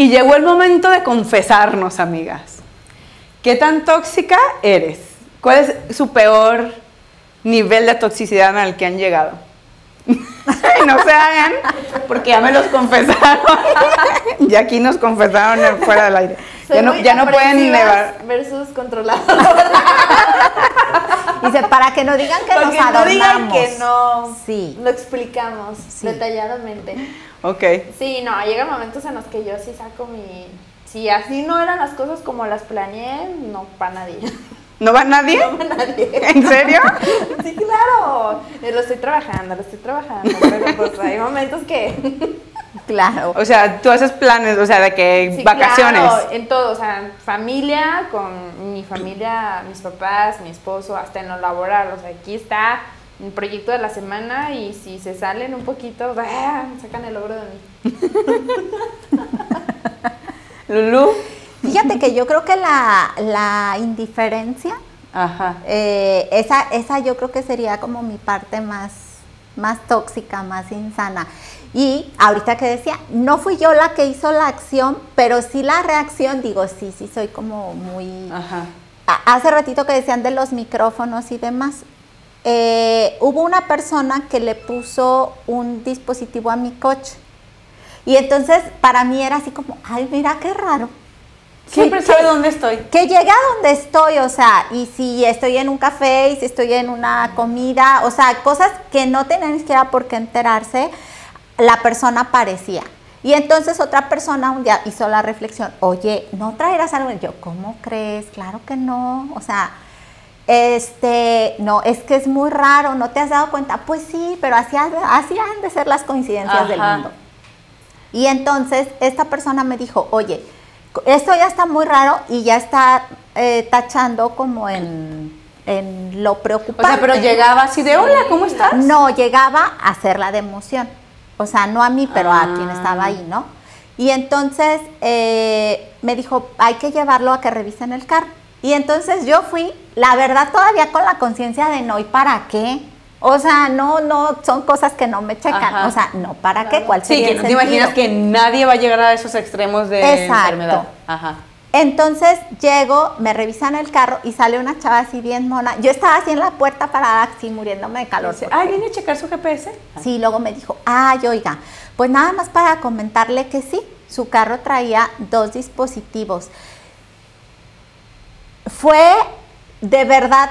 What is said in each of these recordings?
Y llegó el momento de confesarnos, amigas. ¿Qué tan tóxica eres? ¿Cuál es su peor nivel de toxicidad al que han llegado? no se hagan, porque ya me los confesaron. y aquí nos confesaron fuera del aire. ya no, ya no pueden nevar. Versus controlados. Dice, para que no digan que nos adornamos. No digan que no. Sí. Lo explicamos detalladamente. Ok. Sí, no, llegan momentos en los que yo sí saco mi... Si así no eran las cosas como las planeé, no para nadie. ¿No va nadie? No va nadie. ¿En serio? sí, claro. Eh, lo estoy trabajando, lo estoy trabajando. Pero pues hay momentos que... Claro. O sea, tú haces planes, o sea, de que vacaciones. Claro, en todo, o sea, familia, con mi familia, mis papás, mi esposo, hasta en lo laboral. O sea, aquí está el proyecto de la semana y si se salen un poquito, sacan el logro de mí. Lulu. Fíjate que yo creo que la, indiferencia, eh, esa, esa yo creo que sería como mi parte más, más tóxica, más insana. Y ahorita que decía, no fui yo la que hizo la acción, pero sí la reacción, digo, sí, sí, soy como muy... Hace ratito que decían de los micrófonos y demás, eh, hubo una persona que le puso un dispositivo a mi coche. Y entonces para mí era así como, ay, mira qué raro. Siempre sabe dónde estoy. Que llega a donde estoy, o sea, y si estoy en un café, y si estoy en una comida, o sea, cosas que no tenían ni siquiera por qué enterarse, la persona aparecía. Y entonces otra persona un día hizo la reflexión, oye, ¿no traerás algo? Y yo, ¿cómo crees? Claro que no. O sea, este, no, es que es muy raro, ¿no te has dado cuenta? Pues sí, pero así, así han de ser las coincidencias del mundo. Y entonces esta persona me dijo, oye, esto ya está muy raro y ya está eh, tachando como en, lo preocupante. O sea, pero llegaba así de, hola, ¿cómo estás? No, llegaba a hacerla de emoción. O sea, no a mí, pero a quien estaba ahí, ¿no? Y entonces eh, me dijo, hay que llevarlo a que revisen el carro. Y entonces yo fui, la verdad, todavía con la conciencia de no, ¿y para qué? O sea, no, no, son cosas que no me checan. O sea, no, ¿para qué? ¿Cuál sería Sí, que te imaginas que nadie va a llegar a esos extremos de enfermedad. Ajá. Entonces llego, me revisan el carro y sale una chava así bien mona. Yo estaba así en la puerta parada, así muriéndome de calor. Ay, viene a checar su GPS. Sí, luego me dijo, ay, oiga, pues nada más para comentarle que sí, su carro traía dos dispositivos fue de verdad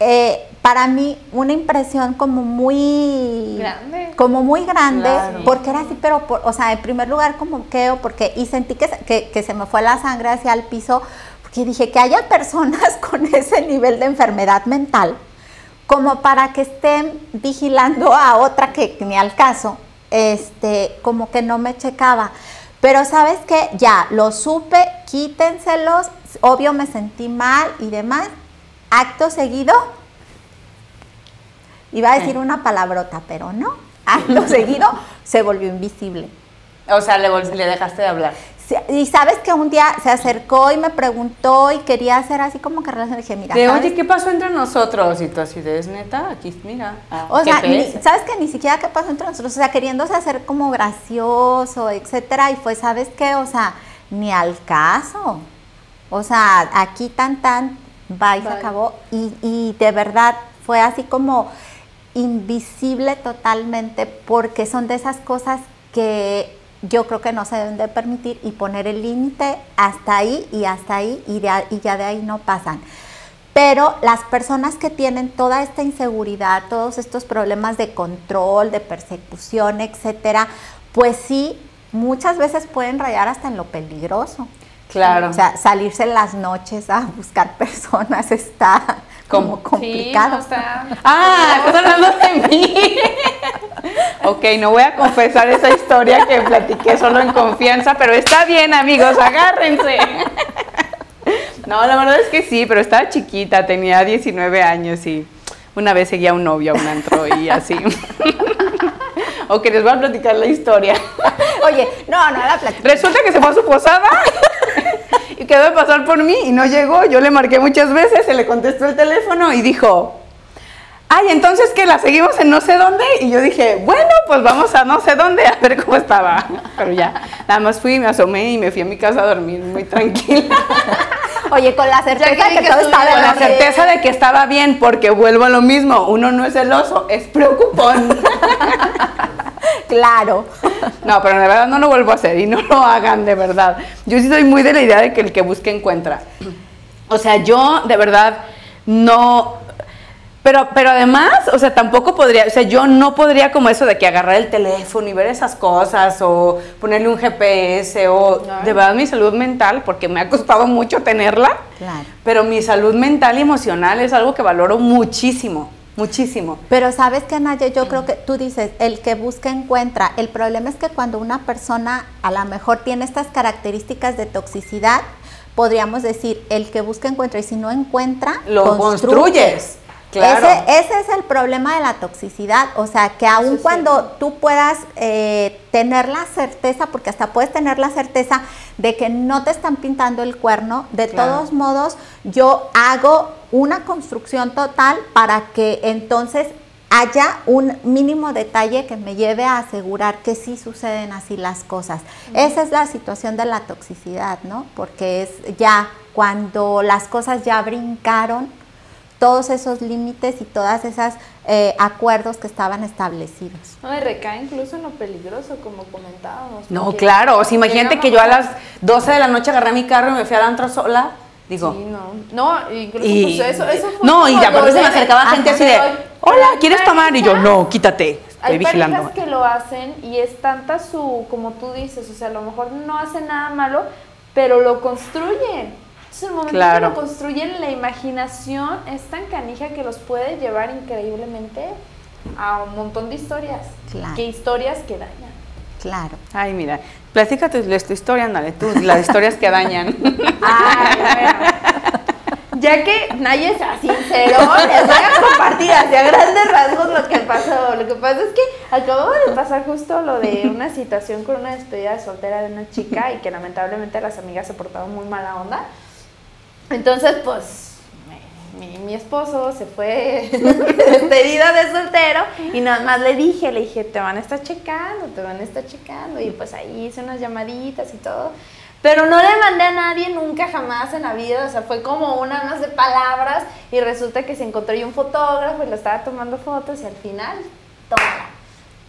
eh, para mí una impresión como muy grande, como muy grande, porque era así, pero, o sea, en primer lugar como que, porque, y sentí que, que, se me fue la sangre hacia el piso, porque dije que haya personas con ese nivel de enfermedad mental, como para que estén vigilando a otra que ni al caso, este, como que no me checaba. Pero sabes que ya lo supe, quítenselos, obvio me sentí mal y demás. Acto seguido, iba a decir una palabrota, pero no. Acto seguido se volvió invisible. O sea, le, le dejaste de hablar. y sabes que un día se acercó y me preguntó y quería hacer así como que relación. Dije, mira. De, oye, ¿qué pasó entre nosotros? Y tú así de, ¿es neta? Aquí, mira. Ah, o sea, ¿sabes que Ni siquiera qué pasó entre nosotros. O sea, queriéndose hacer como gracioso, etcétera. Y fue, ¿sabes qué? O sea, ni al caso. O sea, aquí tan tan, va y se acabó. Y, de verdad fue así como invisible totalmente porque son de esas cosas que yo creo que no se deben de permitir y poner el límite hasta ahí y hasta ahí y, y ya de ahí no pasan. Pero las personas que tienen toda esta inseguridad, todos estos problemas de control, de persecución, etcétera, pues sí, muchas veces pueden rayar hasta en lo peligroso. Claro. O sea, salirse en las noches a buscar personas está como complicado. Sí, Ah, estás hablando de mí. ok, no voy a confesar esa historia que platiqué solo en confianza, pero está bien, amigos, agárrense. no, la verdad es que sí, pero estaba chiquita, tenía 19 años y una vez seguía a un novio a un antro y así. ok, les voy a platicar la historia. Oye, no, no la platico. Resulta que se fue a su posada quedó de pasar por mí y no llegó. Yo le marqué muchas veces, se le contestó el teléfono y dijo, ay, entonces que la seguimos en no sé dónde. Y yo dije, bueno, pues vamos a no sé dónde a ver cómo estaba. Pero ya, nada más fui, me asomé y me fui a mi casa a dormir muy tranquila. Oye, con la certeza que que, que todo estaba Con la bien. certeza de que estaba bien, porque vuelvo a lo mismo, uno no es celoso, es preocupón. Claro. No, pero de verdad no lo vuelvo a hacer y no lo hagan de verdad. Yo sí soy muy de la idea de que el que busca encuentra. O sea, yo de verdad no... Pero, pero además, o sea, tampoco podría, o sea, yo no podría como eso de que agarrar el teléfono y ver esas cosas o ponerle un GPS o No. de verdad mi salud mental, porque me ha costado mucho tenerla, Claro. pero mi salud mental y emocional es algo que valoro muchísimo, muchísimo. Pero sabes que Naya, yo creo que tú dices, el que busca encuentra. El problema es que cuando una persona a lo mejor tiene estas características de toxicidad, podríamos decir, el que busca encuentra y si no encuentra, Lo construye. construyes. Claro. Ese, ese es el problema de la toxicidad, o sea, que aun cuando tú puedas eh, tener la certeza, porque hasta puedes tener la certeza de que no te están pintando el cuerno, de Claro. todos modos yo hago una construcción total para que entonces haya un mínimo detalle que me lleve a asegurar que sí suceden así las cosas. Esa es la situación de la toxicidad, ¿no? Porque es ya cuando las cosas ya brincaron todos esos límites y todas esas eh, acuerdos que estaban establecidos. No, y recae incluso en lo peligroso, como comentábamos. No, claro, o sea, imagínate que yo a las 12 de la noche agarré mi carro y me fui al antro sola, digo, Sí, no. No, incluso y pues eso, eso fue no, y aparte se me de- acercaba Ajá, gente así de, hola, ¿quieres tomar? Y yo, no, quítate, estoy Hay vigilando. parejas que lo hacen y es tanta su, como tú dices, o sea, a lo mejor no hacen nada malo, pero lo construyen. Entonces, el momento Claro. que lo construyen, la imaginación es tan canija que los puede llevar increíblemente a un montón de historias. Claro. Que historias que dañan. Claro. Ay, mira, platícate tu historia, ándale, tú, las historias que dañan. Ay, bueno. Ya que Naya se sinceró, les voy a compartir hacia grandes rasgos lo que pasó. Lo que pasa es que acababa de pasar justo lo de una situación con una despedida de soltera de una chica y que lamentablemente las amigas se portaron muy mala onda. Entonces, pues, mi, esposo se fue despedida de soltero y nada más le dije, le dije, te van a estar checando, te van a estar checando. Y pues ahí hice unas llamaditas y todo. Pero no le mandé a nadie nunca jamás en la vida, o sea, fue como una más de palabras y resulta que se encontró yo un fotógrafo y lo estaba tomando fotos y al final, tómala.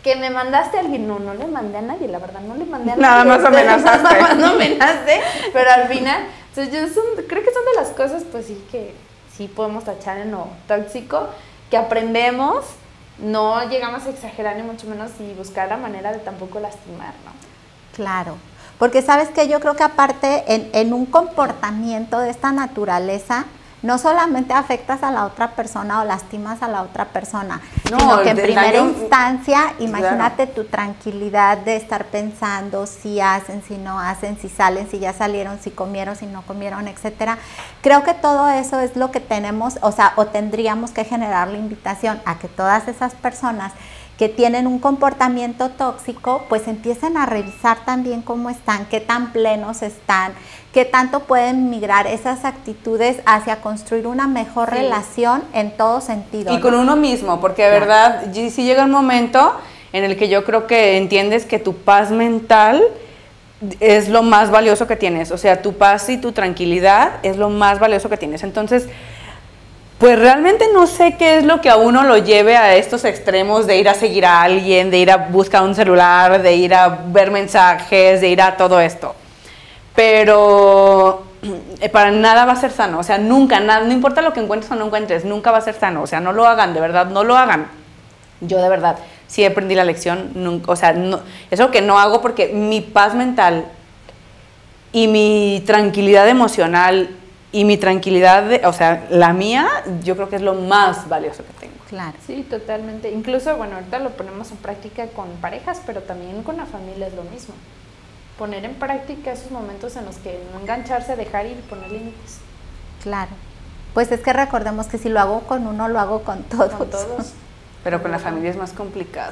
Que me mandaste a alguien, no, no le mandé a nadie, la verdad, no le mandé a Nada nadie. más amenazaste. Nada más no amenacé, pero al final, entonces yo son- creo que son de las cosas, pues sí, que sí podemos tachar en lo tóxico, que aprendemos, no llegamos a exagerar ni mucho menos y buscar la manera de tampoco lastimar, ¿no? Claro, porque sabes que yo creo que aparte en, en un comportamiento de esta naturaleza, no solamente afectas a la otra persona o lastimas a la otra persona, No, sino que en primera daño- instancia, imagínate tu tranquilidad de estar pensando si hacen, si no hacen, si salen, si ya salieron, si comieron, si no comieron, etcétera. Creo que todo eso es lo que tenemos, o sea, o tendríamos que generar la invitación a que todas esas personas que tienen un comportamiento tóxico, pues empiecen a revisar también cómo están, qué tan plenos están, qué tanto pueden migrar esas actitudes hacia construir una mejor Sí. relación en todo sentido. Y ¿no? con uno mismo, porque de verdad, y sí llega un momento en el que yo creo que entiendes que tu paz mental es lo más valioso que tienes. O sea, tu paz y tu tranquilidad es lo más valioso que tienes. Entonces, pues realmente no sé qué es lo que a uno lo lleve a estos extremos de ir a seguir a alguien, de ir a buscar un celular, de ir a ver mensajes, de ir a todo esto. Pero eh, para nada va a ser sano, o sea, nunca, nada, no importa lo que encuentres o no encuentres, nunca va a ser sano, o sea, no lo hagan, de verdad, no lo hagan. Yo de verdad sí aprendí la lección, nunca, o sea, no, eso que no hago porque mi paz mental y mi tranquilidad emocional y mi tranquilidad, de- o sea, la mía, yo creo que es lo más valioso que tengo. Claro. Sí, totalmente. Incluso, bueno, ahorita lo ponemos en práctica con parejas, pero también con la familia es lo mismo. Poner en práctica esos momentos en los que no engancharse, dejar ir, poner límites Claro. Pues es que recordemos que si lo hago con uno, lo hago con todos. con todos. Pero con la familia es más complicado.